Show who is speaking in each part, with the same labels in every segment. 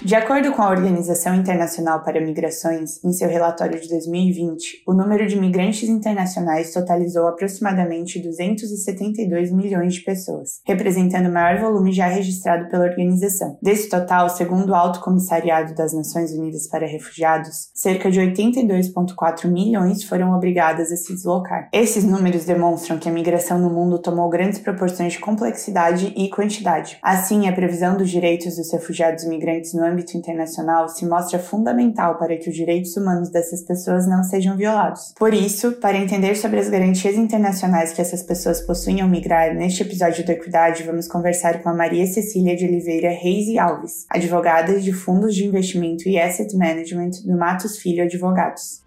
Speaker 1: De acordo com a Organização Internacional para Migrações, em seu relatório de 2020, o número de migrantes internacionais totalizou aproximadamente 272 milhões de pessoas, representando o maior volume já registrado pela organização. Desse total, segundo o Alto Comissariado das Nações Unidas para Refugiados, cerca de 82,4 milhões foram obrigadas a se deslocar. Esses números demonstram que a migração no mundo tomou grandes proporções de complexidade e quantidade. Assim, a previsão dos direitos dos refugiados migrantes no âmbito internacional se mostra fundamental para que os direitos humanos dessas pessoas não sejam violados. Por isso, para entender sobre as garantias internacionais que essas pessoas possuem ao migrar, neste episódio do Equidade vamos conversar com a Maria Cecília de Oliveira Reis e Alves, advogada de fundos de investimento e asset management do Matos Filho Advogados.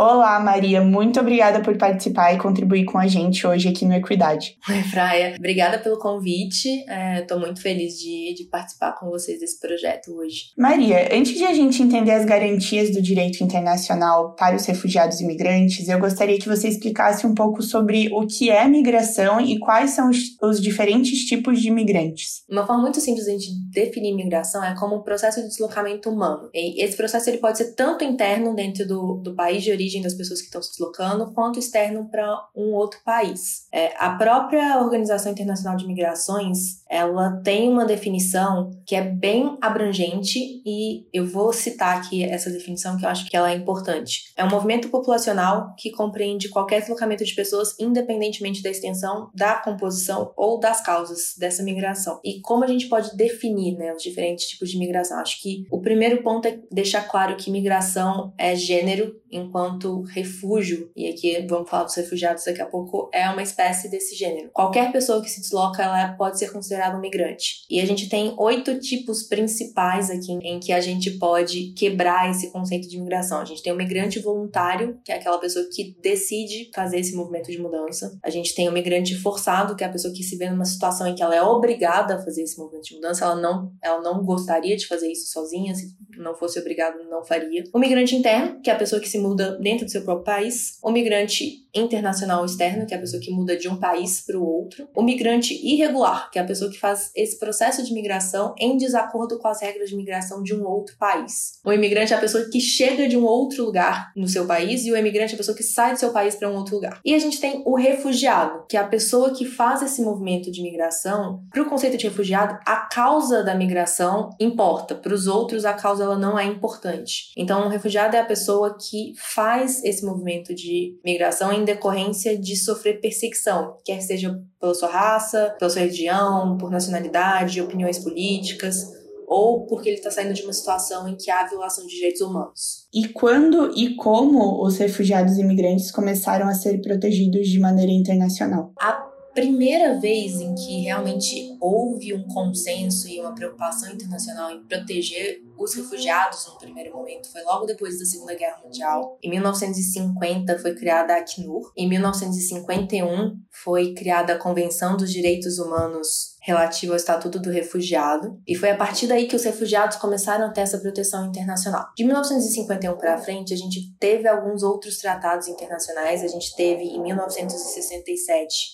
Speaker 1: Olá, Maria, muito obrigada por participar e contribuir com a gente hoje aqui no Equidade.
Speaker 2: Oi, Fraia. Obrigada pelo convite. Estou muito feliz de, de participar com vocês desse projeto hoje.
Speaker 1: Maria, antes de a gente entender as garantias do direito internacional para os refugiados e imigrantes, eu gostaria que você explicasse um pouco sobre o que é migração e quais são os, os diferentes tipos de imigrantes.
Speaker 2: Uma forma muito simples de a gente definir migração é como um processo de deslocamento humano. E esse processo ele pode ser tanto interno dentro do, do país de origem das pessoas que estão se deslocando, quanto externo para um outro país. É, a própria Organização Internacional de Migrações, ela tem uma definição que é bem abrangente e eu vou citar aqui essa definição que eu acho que ela é importante. É um movimento populacional que compreende qualquer deslocamento de pessoas independentemente da extensão, da composição ou das causas dessa migração. E como a gente pode definir né, os diferentes tipos de migração? Acho que o primeiro ponto é deixar claro que migração é gênero enquanto refúgio, e aqui vamos falar dos refugiados daqui a pouco, é uma espécie desse gênero. Qualquer pessoa que se desloca, ela pode ser considerada um migrante. E a gente tem oito tipos principais aqui em que a gente pode quebrar esse conceito de migração. A gente tem o migrante voluntário, que é aquela pessoa que decide fazer esse movimento de mudança. A gente tem o migrante forçado, que é a pessoa que se vê numa situação em que ela é obrigada a fazer esse movimento de mudança, ela não, ela não gostaria de fazer isso sozinha, se não fosse obrigado, não faria. O migrante interno, que é a pessoa que se muda dentro do seu próprio país. O migrante internacional externo, que é a pessoa que muda de um país para o outro. O migrante irregular, que é a pessoa que faz esse processo de migração em desacordo com as regras de migração de um outro país. O imigrante é a pessoa que chega de um outro lugar no seu país e o imigrante é a pessoa que sai do seu país para um outro lugar. E a gente tem o refugiado, que é a pessoa que faz esse movimento de migração. Para o conceito de refugiado, a causa da migração importa. Para os outros, a causa ela não é importante. Então, um refugiado é a pessoa que faz esse movimento de migração em decorrência de sofrer perseguição, quer seja pela sua raça, pela sua religião, por nacionalidade, opiniões políticas, ou porque ele está saindo de uma situação em que há violação de direitos humanos.
Speaker 1: E quando e como os refugiados e imigrantes começaram a ser protegidos de maneira internacional?
Speaker 2: A primeira vez em que realmente houve um consenso e uma preocupação internacional em proteger os refugiados no primeiro momento foi logo depois da Segunda Guerra Mundial. Em 1950 foi criada a Acnur. Em 1951 foi criada a Convenção dos Direitos Humanos relativo ao Estatuto do Refugiado, e foi a partir daí que os refugiados começaram a ter essa proteção internacional. De 1951 para frente, a gente teve alguns outros tratados internacionais, a gente teve em 1967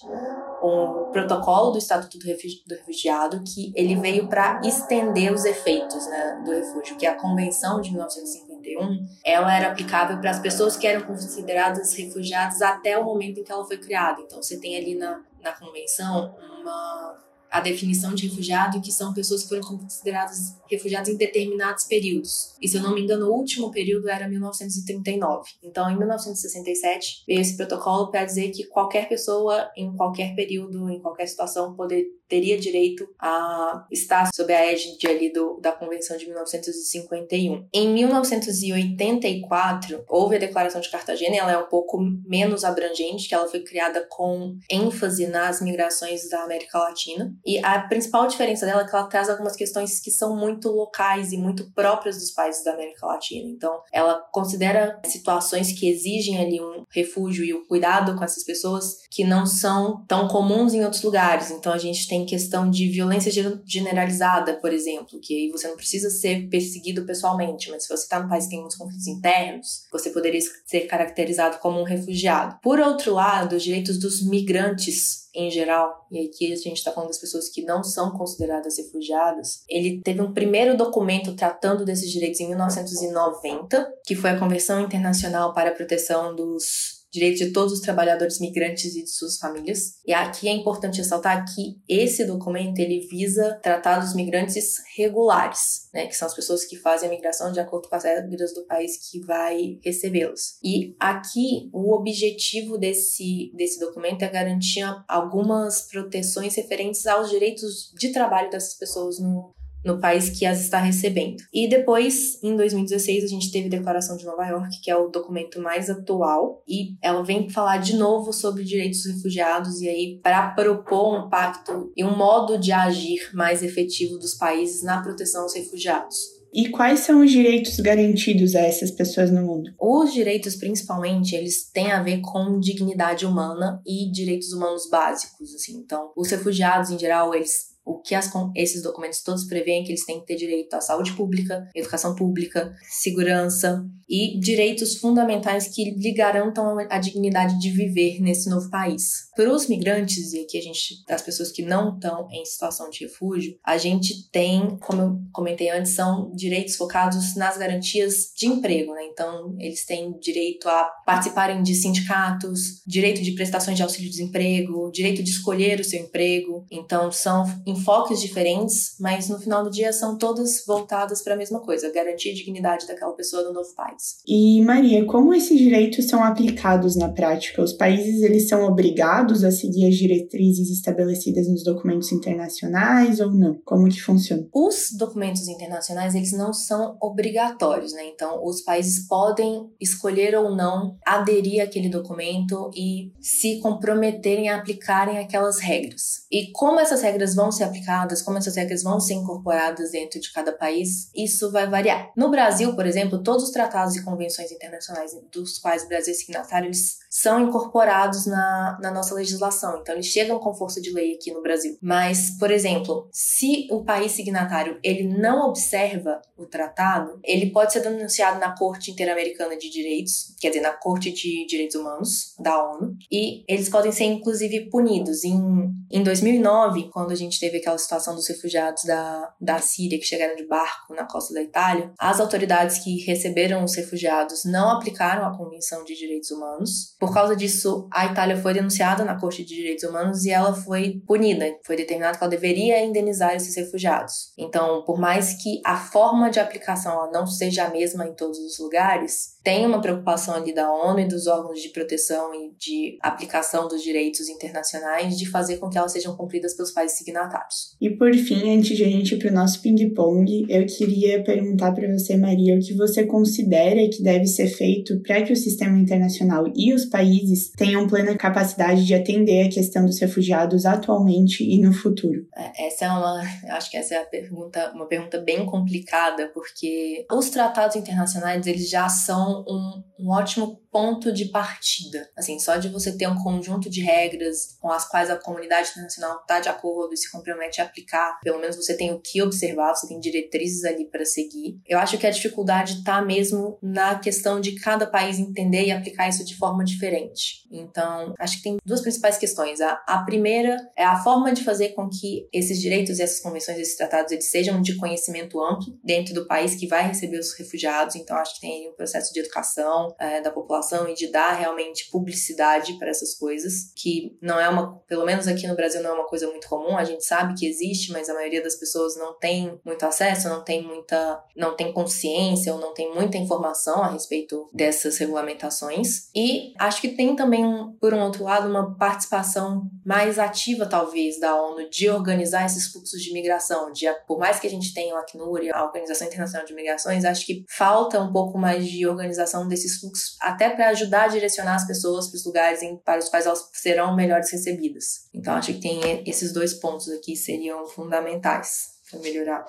Speaker 2: um protocolo do Estatuto do Refugiado que ele veio para estender os efeitos né, do refúgio, que a Convenção de 1951, ela era aplicável para as pessoas que eram consideradas refugiadas até o momento em que ela foi criada. Então você tem ali na, na convenção uma a definição de refugiado, que são pessoas que foram consideradas refugiados em determinados períodos. E se eu não me engano, o último período era 1939. Então, em 1967, veio esse protocolo para dizer que qualquer pessoa, em qualquer período, em qualquer situação, poder, teria direito a estar sob a égide ali do, da Convenção de 1951. Em 1984, houve a Declaração de Cartagena, ela é um pouco menos abrangente, que ela foi criada com ênfase nas migrações da América Latina. E a principal diferença dela é que ela traz algumas questões que são muito locais e muito próprias dos países da América Latina. Então, ela considera situações que exigem ali um refúgio e o cuidado com essas pessoas que não são tão comuns em outros lugares. Então, a gente tem questão de violência generalizada, por exemplo, que aí você não precisa ser perseguido pessoalmente, mas se você está num país que tem muitos conflitos internos, você poderia ser caracterizado como um refugiado. Por outro lado, os direitos dos migrantes em geral, e aqui a gente está falando das pessoas que não são consideradas refugiadas, ele teve um primeiro documento tratando desses direitos em 1990, que foi a Convenção Internacional para a Proteção dos direitos de todos os trabalhadores migrantes e de suas famílias. E aqui é importante ressaltar que esse documento ele visa tratar dos migrantes regulares, né, que são as pessoas que fazem a migração de acordo com as regras do país que vai recebê-los. E aqui o objetivo desse, desse documento é garantir algumas proteções referentes aos direitos de trabalho dessas pessoas no, no país que as está recebendo. E depois, em 2016, a gente teve a Declaração de Nova York, que é o documento mais atual, e ela vem falar de novo sobre direitos dos refugiados e aí para propor um pacto e um modo de agir mais efetivo dos países na proteção aos refugiados.
Speaker 1: E quais são os direitos garantidos a essas pessoas no mundo?
Speaker 2: Os direitos, principalmente, eles têm a ver com dignidade humana e direitos humanos básicos, assim. Então, os refugiados, em geral, eles o que as, esses documentos todos prevêem que eles têm que ter direito à saúde pública, educação pública, segurança e direitos fundamentais que lhe garantam a dignidade de viver nesse novo país. Para os migrantes, e aqui a gente, as pessoas que não estão em situação de refúgio, a gente tem, como eu comentei antes, são direitos focados nas garantias de emprego, né? Então, eles têm direito a participarem de sindicatos, direito de prestações de auxílio-desemprego, direito de escolher o seu emprego. Então, são enfoques diferentes, mas no final do dia são todas voltadas para a mesma coisa, garantir a dignidade daquela pessoa do novo país.
Speaker 1: E Maria, como esses direitos são aplicados na prática? Os países eles são obrigados a seguir as diretrizes estabelecidas nos documentos internacionais ou não? Como que funciona?
Speaker 2: Os documentos internacionais eles não são obrigatórios, né? Então os países podem escolher ou não aderir àquele documento e se comprometerem a aplicarem aquelas regras. E como essas regras vão ser ser aplicadas, como essas regras vão ser incorporadas dentro de cada país, isso vai variar. No Brasil, por exemplo, todos os tratados e convenções internacionais dos quais o Brasil é signatário, eles são incorporados na, na nossa legislação. Então, eles chegam com força de lei aqui no Brasil. Mas, por exemplo, se o país signatário ele não observa o tratado, ele pode ser denunciado na Corte Interamericana de Direitos, quer dizer, na Corte de Direitos Humanos da ONU, e eles podem ser, inclusive, punidos. Em, em 2009, quando a gente teve aquela situação dos refugiados da, da Síria que chegaram de barco na costa da Itália, as autoridades que receberam os refugiados não aplicaram a Convenção de Direitos Humanos por causa disso, a Itália foi denunciada na Corte de Direitos Humanos e ela foi punida. Foi determinado que ela deveria indenizar esses refugiados. Então, por mais que a forma de aplicação não seja a mesma em todos os lugares, tem uma preocupação ali da ONU e dos órgãos de proteção e de aplicação dos direitos internacionais de fazer com que elas sejam cumpridas pelos países signatários.
Speaker 1: E por fim, antes de a gente ir para o nosso ping-pong, eu queria perguntar para você, Maria, o que você considera que deve ser feito para que o sistema internacional e os países tenham plena capacidade de atender a questão dos refugiados atualmente e no futuro?
Speaker 2: É, essa é uma, acho que essa é a pergunta, uma pergunta bem complicada, porque os tratados internacionais eles já são um, um ótimo ponto de partida. Assim, só de você ter um conjunto de regras com as quais a comunidade internacional está de acordo e se compromete a aplicar, pelo menos você tem o que observar, você tem diretrizes ali para seguir. Eu acho que a dificuldade está mesmo na questão de cada país entender e aplicar isso de forma diferente. Então, acho que tem duas principais questões. A, a primeira é a forma de fazer com que esses direitos, essas convenções, esses tratados, eles sejam de conhecimento amplo dentro do país que vai receber os refugiados. Então, acho que tem um processo de educação é, da população e de dar realmente publicidade para essas coisas, que não é uma, pelo menos aqui no Brasil não é uma coisa muito comum, a gente sabe que existe, mas a maioria das pessoas não tem muito acesso, não tem muita, não tem consciência ou não tem muita informação a respeito dessas regulamentações. E acho que tem também, por um outro lado, uma participação mais ativa, talvez, da ONU de organizar esses fluxos de migração. De, por mais que a gente tenha o Acnur e a Organização Internacional de Migrações, acho que falta um pouco mais de organização desses fluxos, até para ajudar a direcionar as pessoas para os lugares em, para os quais elas serão melhores recebidas. Então, acho que tem esses dois pontos aqui seriam fundamentais para melhorar.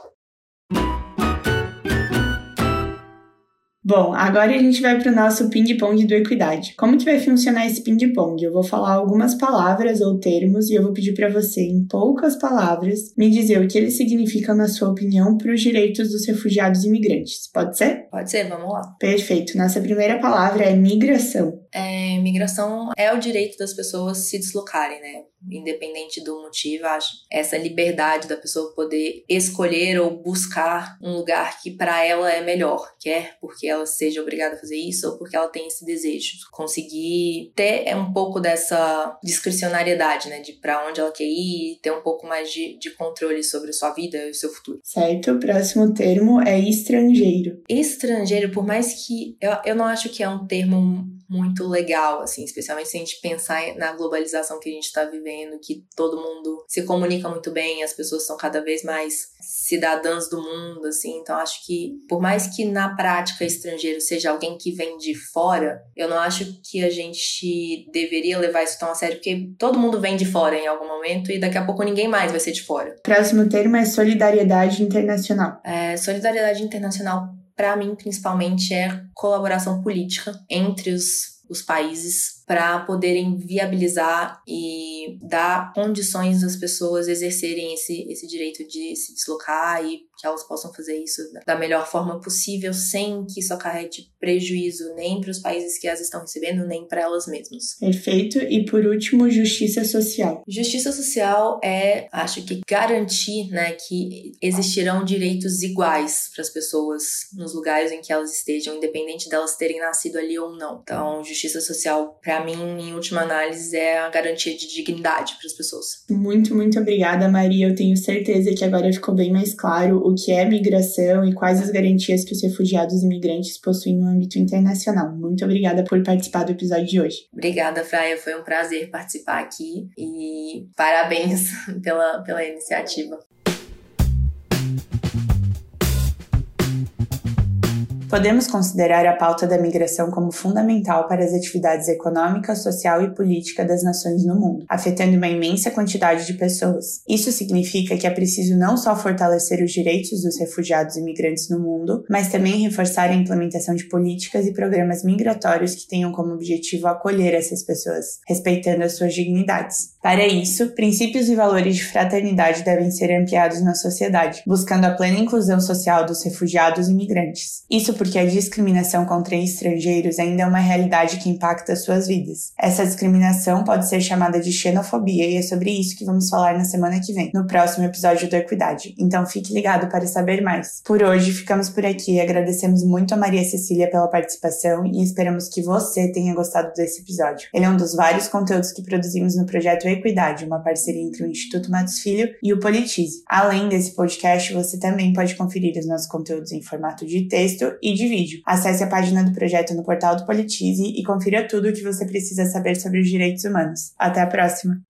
Speaker 1: Bom, agora a gente vai para o nosso ping-pong do Equidade. Como que vai funcionar esse ping-pong? Eu vou falar algumas palavras ou termos e eu vou pedir para você, em poucas palavras, me dizer o que eles significam, na sua opinião, para os direitos dos refugiados e imigrantes. Pode ser?
Speaker 2: Pode ser, vamos lá.
Speaker 1: Perfeito. Nossa primeira palavra é migração.
Speaker 2: É, migração é o direito das pessoas se deslocarem, né? Independente do motivo, acho essa liberdade da pessoa poder escolher ou buscar um lugar que para ela é melhor, quer porque ela seja obrigada a fazer isso ou porque ela tem esse desejo, conseguir ter um pouco dessa discricionariedade, né, de para onde ela quer ir, ter um pouco mais de, de controle sobre a sua vida e o seu futuro.
Speaker 1: Certo, o próximo termo é estrangeiro.
Speaker 2: Estrangeiro, por mais que eu, eu não acho que é um termo muito legal, assim, especialmente se a gente pensar na globalização que a gente está vivendo, que todo mundo se comunica muito bem, as pessoas são cada vez mais cidadãs do mundo, assim, então acho que por mais que na prática estrangeiro seja alguém que vem de fora, eu não acho que a gente deveria levar isso tão a sério, porque todo mundo vem de fora em algum momento e daqui a pouco ninguém mais vai ser de fora.
Speaker 1: Próximo termo é solidariedade internacional.
Speaker 2: É, solidariedade internacional para mim, principalmente, é colaboração política entre os, os países para poderem viabilizar e dar condições às pessoas exercerem esse, esse direito de se deslocar e que elas possam fazer isso da melhor forma possível, sem que isso acarrete prejuízo nem para os países que as estão recebendo, nem para elas mesmas.
Speaker 1: Perfeito. E por último, justiça social.
Speaker 2: Justiça social é, acho que, garantir né, que existirão direitos iguais para as pessoas nos lugares em que elas estejam, independente delas terem nascido ali ou não. Então, justiça social, para mim, em última análise, é a garantia de dignidade para as pessoas.
Speaker 1: Muito, muito obrigada, Maria. Eu tenho certeza que agora ficou bem mais claro o que é migração e quais as garantias que os refugiados e imigrantes possuem no âmbito internacional. Muito obrigada por participar do episódio de hoje.
Speaker 2: Obrigada, Fraia. Foi um prazer participar aqui e parabéns pela, pela iniciativa.
Speaker 1: Podemos considerar a pauta da migração como fundamental para as atividades econômica, social e política das nações no mundo, afetando uma imensa quantidade de pessoas. Isso significa que é preciso não só fortalecer os direitos dos refugiados e migrantes no mundo, mas também reforçar a implementação de políticas e programas migratórios que tenham como objetivo acolher essas pessoas, respeitando as suas dignidades. Para isso, princípios e valores de fraternidade devem ser ampliados na sociedade, buscando a plena inclusão social dos refugiados e migrantes. Isso porque a discriminação contra estrangeiros ainda é uma realidade que impacta suas vidas. Essa discriminação pode ser chamada de xenofobia e é sobre isso que vamos falar na semana que vem, no próximo episódio do Equidade. Então fique ligado para saber mais. Por hoje ficamos por aqui, agradecemos muito a Maria Cecília pela participação e esperamos que você tenha gostado desse episódio. Ele é um dos vários conteúdos que produzimos no projeto Equidade, uma parceria entre o Instituto Matos Filho e o Politize. Além desse podcast, você também pode conferir os nossos conteúdos em formato de texto e de vídeo. Acesse a página do projeto no portal do Politize e confira tudo o que você precisa saber sobre os direitos humanos. Até a próxima!